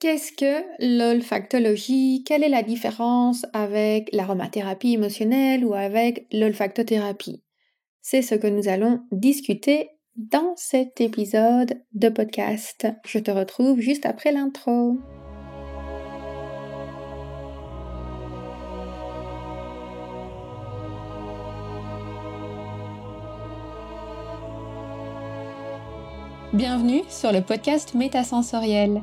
Qu'est-ce que l'olfactologie? Quelle est la différence avec l'aromathérapie émotionnelle ou avec l'olfactothérapie? C'est ce que nous allons discuter dans cet épisode de podcast. Je te retrouve juste après l'intro. Bienvenue sur le podcast Métasensoriel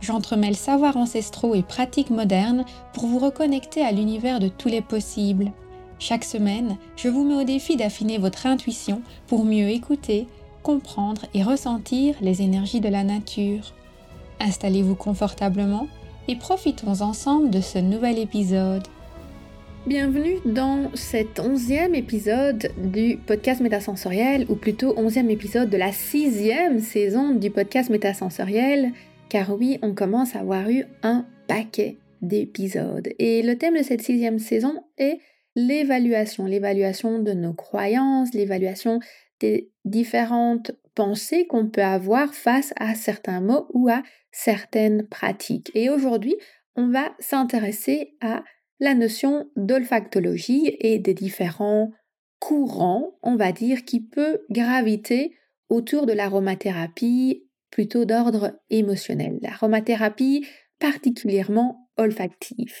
j'entremêle savoirs ancestraux et pratiques modernes pour vous reconnecter à l'univers de tous les possibles. Chaque semaine, je vous mets au défi d'affiner votre intuition pour mieux écouter, comprendre et ressentir les énergies de la nature. Installez-vous confortablement et profitons ensemble de ce nouvel épisode. Bienvenue dans cet onzième épisode du podcast métasensoriel, ou plutôt onzième épisode de la sixième saison du podcast métasensoriel car oui, on commence à avoir eu un paquet d'épisodes. Et le thème de cette sixième saison est l'évaluation, l'évaluation de nos croyances, l'évaluation des différentes pensées qu'on peut avoir face à certains mots ou à certaines pratiques. Et aujourd'hui, on va s'intéresser à la notion d'olfactologie et des différents courants, on va dire, qui peut graviter autour de l'aromathérapie plutôt d'ordre émotionnel. L'aromathérapie particulièrement olfactive.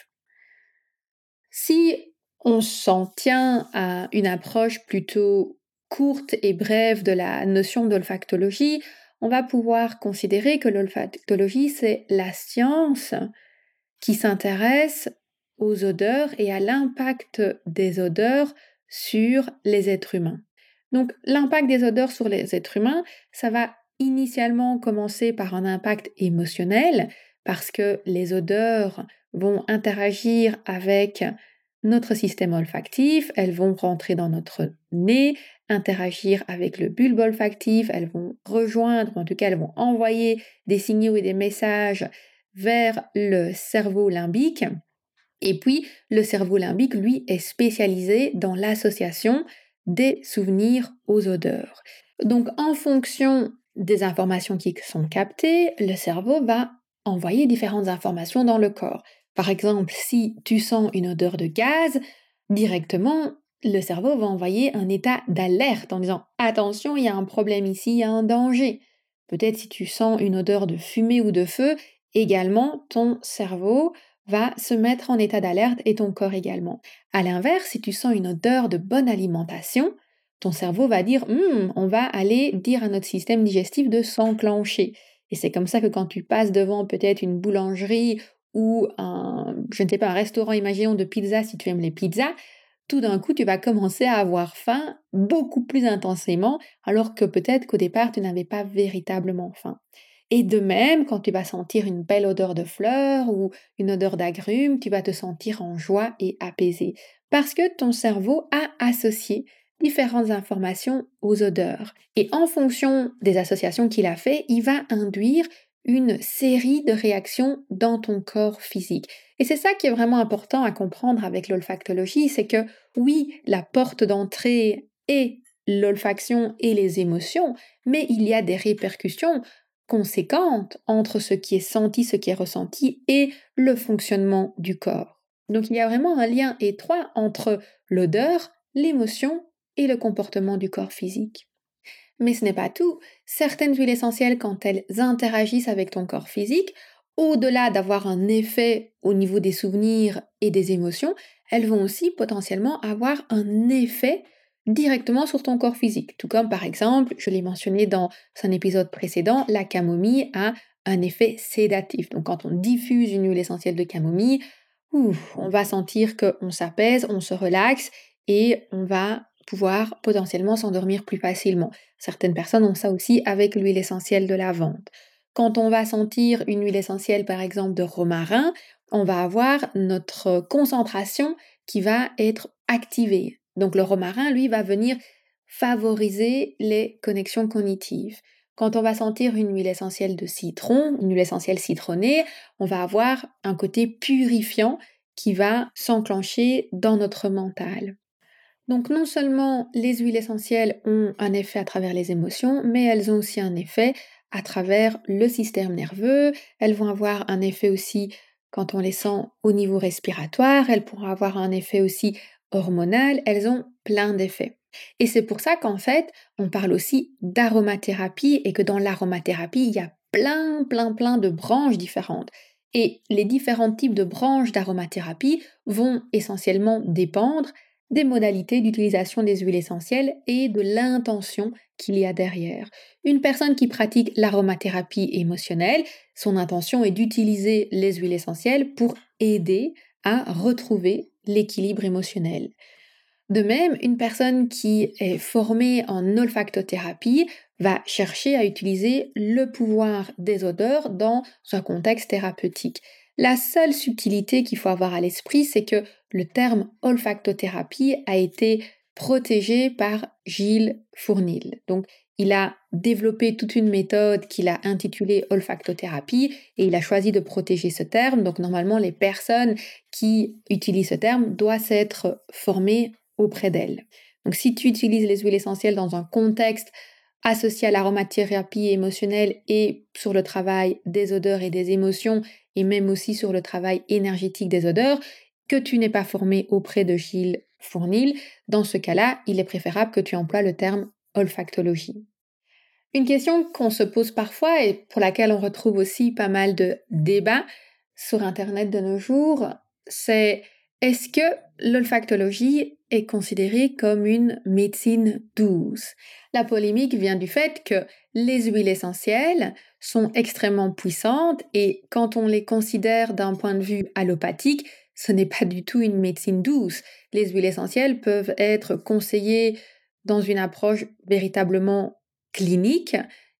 Si on s'en tient à une approche plutôt courte et brève de la notion d'olfactologie, on va pouvoir considérer que l'olfactologie, c'est la science qui s'intéresse aux odeurs et à l'impact des odeurs sur les êtres humains. Donc l'impact des odeurs sur les êtres humains, ça va initialement commencer par un impact émotionnel parce que les odeurs vont interagir avec notre système olfactif, elles vont rentrer dans notre nez, interagir avec le bulbe olfactif, elles vont rejoindre, en tout cas elles vont envoyer des signaux et des messages vers le cerveau limbique. Et puis le cerveau limbique, lui, est spécialisé dans l'association des souvenirs aux odeurs. Donc en fonction des informations qui sont captées, le cerveau va envoyer différentes informations dans le corps. Par exemple, si tu sens une odeur de gaz, directement, le cerveau va envoyer un état d'alerte en disant attention, il y a un problème ici, il y a un danger. Peut-être si tu sens une odeur de fumée ou de feu, également ton cerveau va se mettre en état d'alerte et ton corps également. À l'inverse, si tu sens une odeur de bonne alimentation, ton cerveau va dire hum, on va aller dire à notre système digestif de s'enclencher. Et c'est comme ça que quand tu passes devant peut-être une boulangerie ou un, je ne sais pas, un restaurant, imaginons, de pizza, si tu aimes les pizzas, tout d'un coup, tu vas commencer à avoir faim beaucoup plus intensément, alors que peut-être qu'au départ, tu n'avais pas véritablement faim. Et de même, quand tu vas sentir une belle odeur de fleurs ou une odeur d'agrumes, tu vas te sentir en joie et apaisé. Parce que ton cerveau a associé différentes informations aux odeurs. Et en fonction des associations qu'il a fait, il va induire une série de réactions dans ton corps physique. Et c'est ça qui est vraiment important à comprendre avec l'olfactologie, c'est que oui, la porte d'entrée est l'olfaction et les émotions, mais il y a des répercussions conséquentes entre ce qui est senti, ce qui est ressenti et le fonctionnement du corps. Donc il y a vraiment un lien étroit entre l'odeur, l'émotion et le comportement du corps physique. Mais ce n'est pas tout. Certaines huiles essentielles, quand elles interagissent avec ton corps physique, au-delà d'avoir un effet au niveau des souvenirs et des émotions, elles vont aussi potentiellement avoir un effet directement sur ton corps physique. Tout comme par exemple, je l'ai mentionné dans un épisode précédent, la camomille a un effet sédatif. Donc quand on diffuse une huile essentielle de camomille, on va sentir qu'on s'apaise, on se relaxe et on va pouvoir potentiellement s'endormir plus facilement. Certaines personnes ont ça aussi avec l'huile essentielle de lavande. Quand on va sentir une huile essentielle par exemple de romarin, on va avoir notre concentration qui va être activée. Donc le romarin, lui, va venir favoriser les connexions cognitives. Quand on va sentir une huile essentielle de citron, une huile essentielle citronnée, on va avoir un côté purifiant qui va s'enclencher dans notre mental. Donc non seulement les huiles essentielles ont un effet à travers les émotions, mais elles ont aussi un effet à travers le système nerveux, elles vont avoir un effet aussi quand on les sent au niveau respiratoire, elles pourront avoir un effet aussi hormonal, elles ont plein d'effets. Et c'est pour ça qu'en fait, on parle aussi d'aromathérapie et que dans l'aromathérapie, il y a plein, plein, plein de branches différentes. Et les différents types de branches d'aromathérapie vont essentiellement dépendre des modalités d'utilisation des huiles essentielles et de l'intention qu'il y a derrière. Une personne qui pratique l'aromathérapie émotionnelle, son intention est d'utiliser les huiles essentielles pour aider à retrouver l'équilibre émotionnel. De même, une personne qui est formée en olfactothérapie va chercher à utiliser le pouvoir des odeurs dans un contexte thérapeutique. La seule subtilité qu'il faut avoir à l'esprit, c'est que le terme olfactothérapie a été protégé par Gilles Fournil. Donc, il a développé toute une méthode qu'il a intitulée olfactothérapie et il a choisi de protéger ce terme. Donc, normalement, les personnes qui utilisent ce terme doivent être formées auprès d'elle. Donc si tu utilises les huiles essentielles dans un contexte associé à l'aromathérapie émotionnelle et sur le travail des odeurs et des émotions et même aussi sur le travail énergétique des odeurs, que tu n'es pas formé auprès de Gilles Fournil, dans ce cas-là, il est préférable que tu emploies le terme olfactologie. Une question qu'on se pose parfois et pour laquelle on retrouve aussi pas mal de débats sur Internet de nos jours, c'est est-ce que l'olfactologie est considérée comme une médecine douce? La polémique vient du fait que les huiles essentielles sont extrêmement puissantes et quand on les considère d'un point de vue allopathique, ce n'est pas du tout une médecine douce. Les huiles essentielles peuvent être conseillées dans une approche véritablement clinique,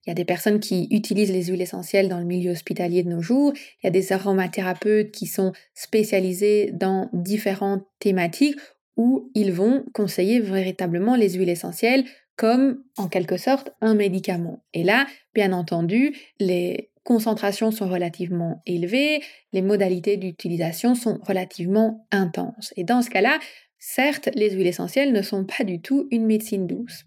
il y a des personnes qui utilisent les huiles essentielles dans le milieu hospitalier de nos jours. Il y a des aromathérapeutes qui sont spécialisés dans différentes thématiques où ils vont conseiller véritablement les huiles essentielles comme en quelque sorte un médicament. Et là, bien entendu, les concentrations sont relativement élevées, les modalités d'utilisation sont relativement intenses. Et dans ce cas-là, certes, les huiles essentielles ne sont pas du tout une médecine douce.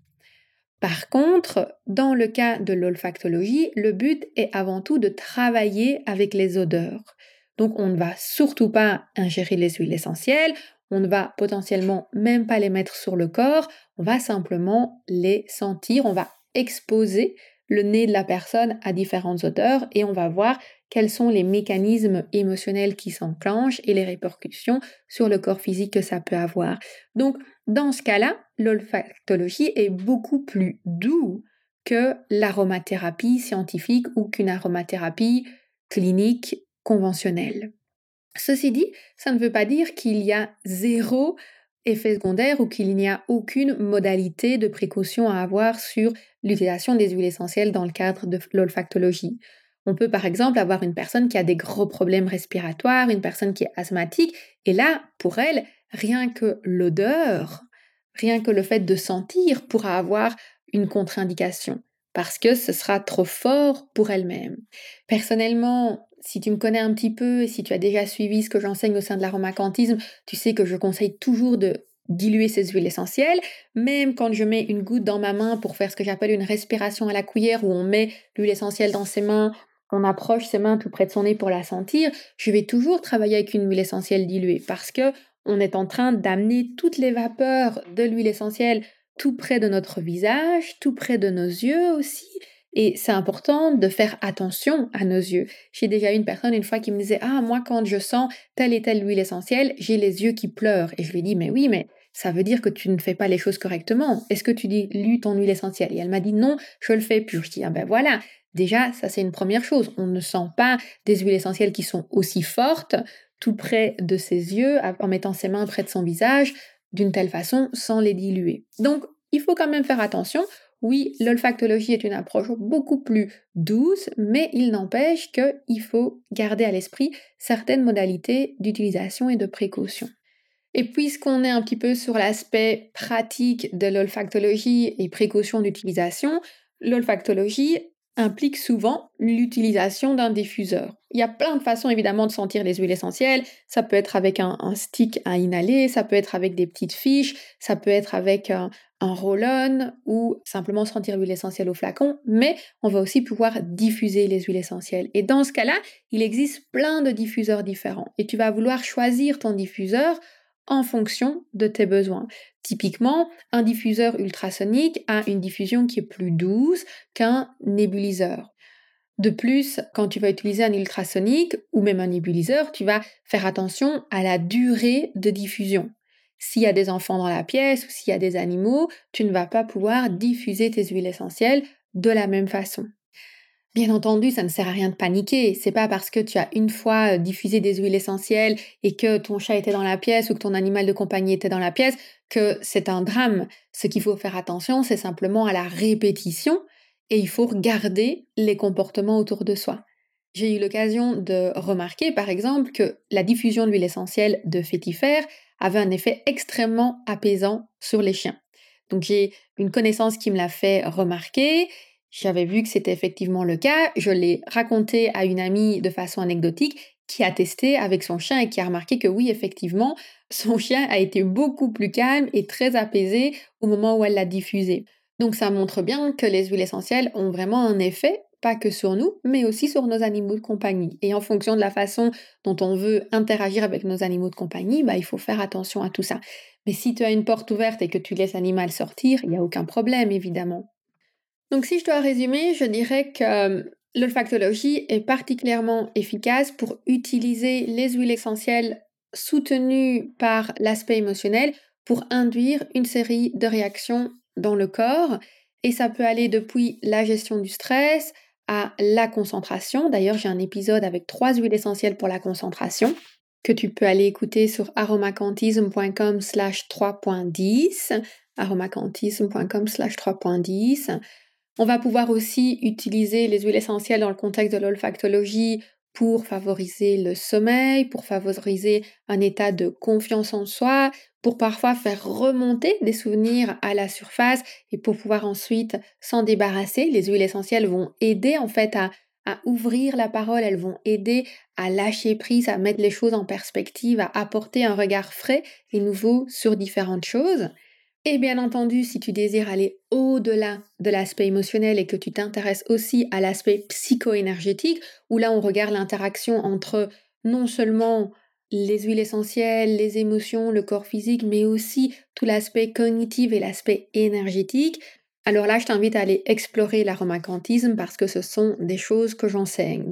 Par contre, dans le cas de l'olfactologie, le but est avant tout de travailler avec les odeurs. Donc on ne va surtout pas ingérer les huiles essentielles, on ne va potentiellement même pas les mettre sur le corps, on va simplement les sentir, on va exposer le nez de la personne à différentes odeurs et on va voir quels sont les mécanismes émotionnels qui s'enclenchent et les répercussions sur le corps physique que ça peut avoir. Donc dans ce cas-là, l'olfactologie est beaucoup plus doux que l'aromathérapie scientifique ou qu'une aromathérapie clinique conventionnelle. Ceci dit, ça ne veut pas dire qu'il y a zéro effet secondaire ou qu'il n'y a aucune modalité de précaution à avoir sur l'utilisation des huiles essentielles dans le cadre de l'olfactologie. On peut par exemple avoir une personne qui a des gros problèmes respiratoires, une personne qui est asthmatique, et là, pour elle, rien que l'odeur, rien que le fait de sentir pourra avoir une contre-indication parce que ce sera trop fort pour elle-même. Personnellement, si tu me connais un petit peu et si tu as déjà suivi ce que j'enseigne au sein de l'aromacantisme, tu sais que je conseille toujours de diluer ces huiles essentielles, même quand je mets une goutte dans ma main pour faire ce que j'appelle une respiration à la cuillère où on met l'huile essentielle dans ses mains, on approche ses mains tout près de son nez pour la sentir, je vais toujours travailler avec une huile essentielle diluée parce que on est en train d'amener toutes les vapeurs de l'huile essentielle tout près de notre visage, tout près de nos yeux aussi. Et c'est important de faire attention à nos yeux. J'ai déjà eu une personne une fois qui me disait Ah, moi, quand je sens telle et telle huile essentielle, j'ai les yeux qui pleurent. Et je lui ai dit Mais oui, mais ça veut dire que tu ne fais pas les choses correctement. Est-ce que tu dis lu ton huile essentielle? Et elle m'a dit Non, je le fais plus. Je dis Ah ben voilà, déjà, ça c'est une première chose. On ne sent pas des huiles essentielles qui sont aussi fortes tout près de ses yeux, en mettant ses mains près de son visage, d'une telle façon, sans les diluer. Donc, il faut quand même faire attention oui, l'olfactologie est une approche beaucoup plus douce, mais il n'empêche qu'il faut garder à l'esprit certaines modalités d'utilisation et de précaution. Et puisqu'on est un petit peu sur l'aspect pratique de l'olfactologie et précaution d'utilisation, l'olfactologie implique souvent l'utilisation d'un diffuseur. Il y a plein de façons évidemment de sentir les huiles essentielles. Ça peut être avec un, stick à inhaler, ça peut être avec des petites fiches, ça peut être avec un, un roll-on ou simplement sentir l'huile essentielle au flacon, mais on va aussi pouvoir diffuser les huiles essentielles. Et dans ce cas-là, il existe plein de diffuseurs différents. Et tu vas vouloir choisir ton diffuseur en fonction de tes besoins. Typiquement, un diffuseur ultrasonique a une diffusion qui est plus douce qu'un nébuliseur. De plus, quand tu vas utiliser un ultrasonique ou même un nébuliseur, tu vas faire attention à la durée de diffusion. S'il y a des enfants dans la pièce ou s'il y a des animaux, tu ne vas pas pouvoir diffuser tes huiles essentielles de la même façon. Bien entendu, ça ne sert à rien de paniquer. C'est pas parce que tu as une fois euh, diffusé des huiles essentielles et que ton chat était dans la pièce ou que ton animal de compagnie était dans la pièce que c'est un drame. Ce qu'il faut faire attention, c'est simplement à la répétition et il faut regarder les comportements autour de soi. J'ai eu l'occasion de remarquer, par exemple, que la diffusion d'huile essentielle de fétifère avait un effet extrêmement apaisant sur les chiens. Donc j'ai une connaissance qui me l'a fait remarquer j'avais vu que c'était effectivement le cas. Je l'ai raconté à une amie de façon anecdotique qui a testé avec son chien et qui a remarqué que oui, effectivement, son chien a été beaucoup plus calme et très apaisé au moment où elle l'a diffusé. Donc ça montre bien que les huiles essentielles ont vraiment un effet, pas que sur nous, mais aussi sur nos animaux de compagnie. Et en fonction de la façon dont on veut interagir avec nos animaux de compagnie, bah, il faut faire attention à tout ça. Mais si tu as une porte ouverte et que tu laisses l'animal sortir, il n'y a aucun problème, évidemment. Donc si je dois résumer, je dirais que euh, l'olfactologie est particulièrement efficace pour utiliser les huiles essentielles soutenues par l'aspect émotionnel pour induire une série de réactions dans le corps. Et ça peut aller depuis la gestion du stress à la concentration. D'ailleurs, j'ai un épisode avec trois huiles essentielles pour la concentration que tu peux aller écouter sur aromacantisme.com slash 3.10 aromacantisme.com slash 3.10 on va pouvoir aussi utiliser les huiles essentielles dans le contexte de l'olfactologie pour favoriser le sommeil, pour favoriser un état de confiance en soi, pour parfois faire remonter des souvenirs à la surface et pour pouvoir ensuite s'en débarrasser. Les huiles essentielles vont aider en fait à, à ouvrir la parole, elles vont aider à lâcher prise, à mettre les choses en perspective, à apporter un regard frais et nouveau sur différentes choses. Et bien entendu, si tu désires aller au-delà de l'aspect émotionnel et que tu t'intéresses aussi à l'aspect psycho-énergétique, où là on regarde l'interaction entre non seulement les huiles essentielles, les émotions, le corps physique, mais aussi tout l'aspect cognitif et l'aspect énergétique, alors là je t'invite à aller explorer l'aromacantisme parce que ce sont des choses que j'enseigne.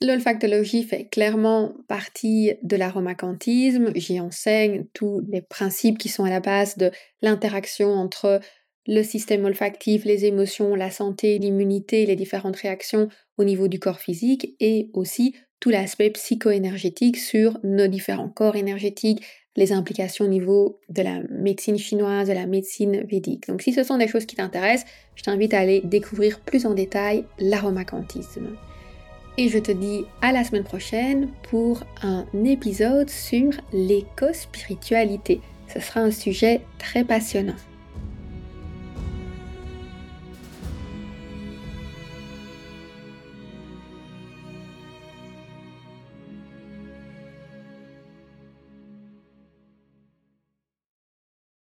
L'olfactologie fait clairement partie de l'aromacantisme. J'y enseigne tous les principes qui sont à la base de l'interaction entre le système olfactif, les émotions, la santé, l'immunité, les différentes réactions au niveau du corps physique et aussi tout l'aspect psycho-énergétique sur nos différents corps énergétiques, les implications au niveau de la médecine chinoise, de la médecine védique. Donc si ce sont des choses qui t'intéressent, je t'invite à aller découvrir plus en détail l'aromacantisme. Et je te dis à la semaine prochaine pour un épisode sur l'éco-spiritualité. Ce sera un sujet très passionnant.